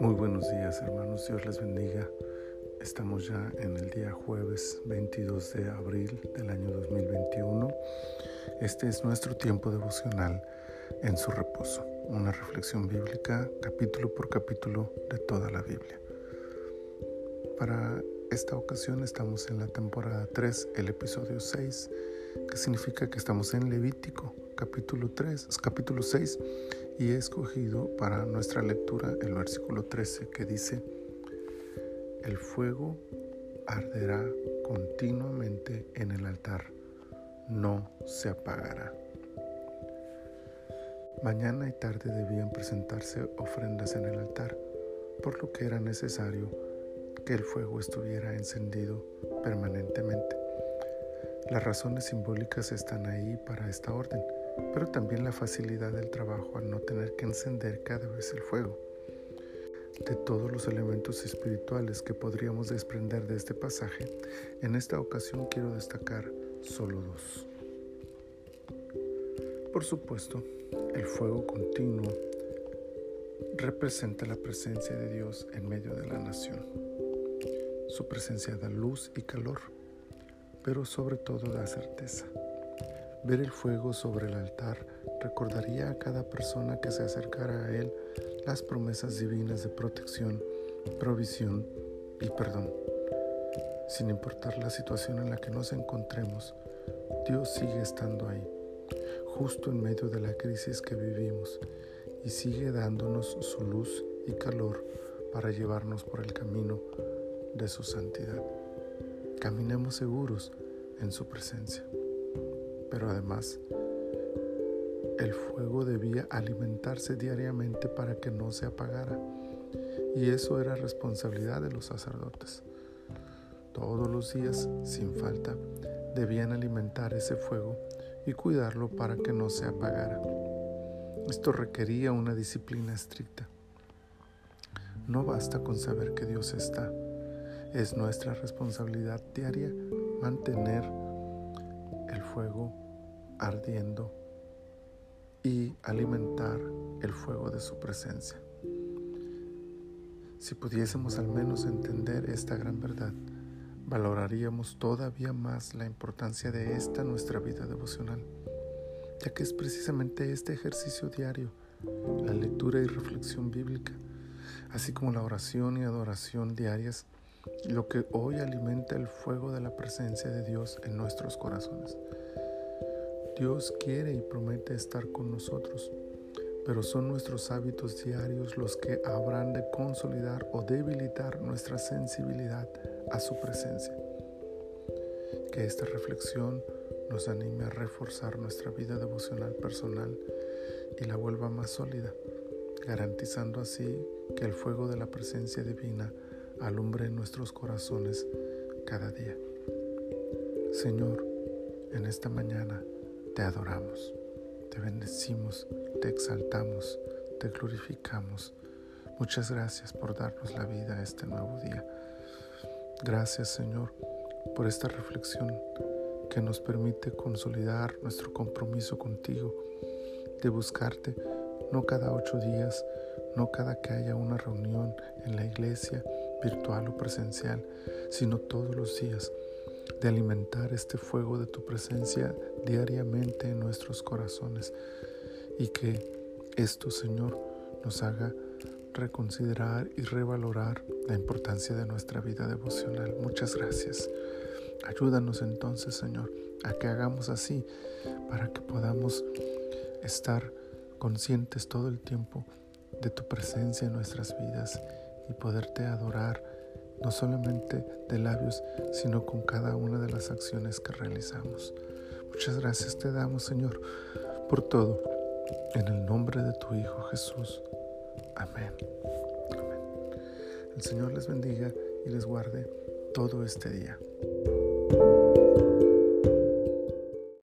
Muy buenos días hermanos, Dios les bendiga. Estamos ya en el día jueves 22 de abril del año 2021. Este es nuestro tiempo devocional en su reposo, una reflexión bíblica capítulo por capítulo de toda la Biblia. Para esta ocasión estamos en la temporada 3, el episodio 6, que significa que estamos en Levítico, capítulo 3, capítulo 6, y he escogido para nuestra lectura el versículo 13 que dice, el fuego arderá continuamente en el altar, no se apagará. Mañana y tarde debían presentarse ofrendas en el altar, por lo que era necesario que el fuego estuviera encendido permanentemente. Las razones simbólicas están ahí para esta orden, pero también la facilidad del trabajo al no tener que encender cada vez el fuego. De todos los elementos espirituales que podríamos desprender de este pasaje, en esta ocasión quiero destacar solo dos. Por supuesto, el fuego continuo representa la presencia de Dios en medio de la nación. Su presencia da luz y calor, pero sobre todo da certeza. Ver el fuego sobre el altar recordaría a cada persona que se acercara a él las promesas divinas de protección, provisión y perdón. Sin importar la situación en la que nos encontremos, Dios sigue estando ahí, justo en medio de la crisis que vivimos, y sigue dándonos su luz y calor para llevarnos por el camino de su santidad. Caminemos seguros en su presencia. Pero además, el fuego debía alimentarse diariamente para que no se apagara. Y eso era responsabilidad de los sacerdotes. Todos los días, sin falta, debían alimentar ese fuego y cuidarlo para que no se apagara. Esto requería una disciplina estricta. No basta con saber que Dios está es nuestra responsabilidad diaria mantener el fuego ardiendo y alimentar el fuego de su presencia. Si pudiésemos al menos entender esta gran verdad, valoraríamos todavía más la importancia de esta nuestra vida devocional, ya que es precisamente este ejercicio diario, la lectura y reflexión bíblica, así como la oración y adoración diarias, lo que hoy alimenta el fuego de la presencia de Dios en nuestros corazones. Dios quiere y promete estar con nosotros, pero son nuestros hábitos diarios los que habrán de consolidar o debilitar nuestra sensibilidad a su presencia. Que esta reflexión nos anime a reforzar nuestra vida devocional personal y la vuelva más sólida, garantizando así que el fuego de la presencia divina alumbre nuestros corazones cada día. Señor, en esta mañana te adoramos, te bendecimos, te exaltamos, te glorificamos. Muchas gracias por darnos la vida este nuevo día. Gracias Señor por esta reflexión que nos permite consolidar nuestro compromiso contigo de buscarte no cada ocho días, no cada que haya una reunión en la iglesia, virtual o presencial, sino todos los días, de alimentar este fuego de tu presencia diariamente en nuestros corazones y que esto, Señor, nos haga reconsiderar y revalorar la importancia de nuestra vida devocional. Muchas gracias. Ayúdanos entonces, Señor, a que hagamos así para que podamos estar conscientes todo el tiempo de tu presencia en nuestras vidas y poderte adorar no solamente de labios, sino con cada una de las acciones que realizamos. Muchas gracias te damos, Señor, por todo. En el nombre de tu Hijo Jesús. Amén. El Señor les bendiga y les guarde todo este día.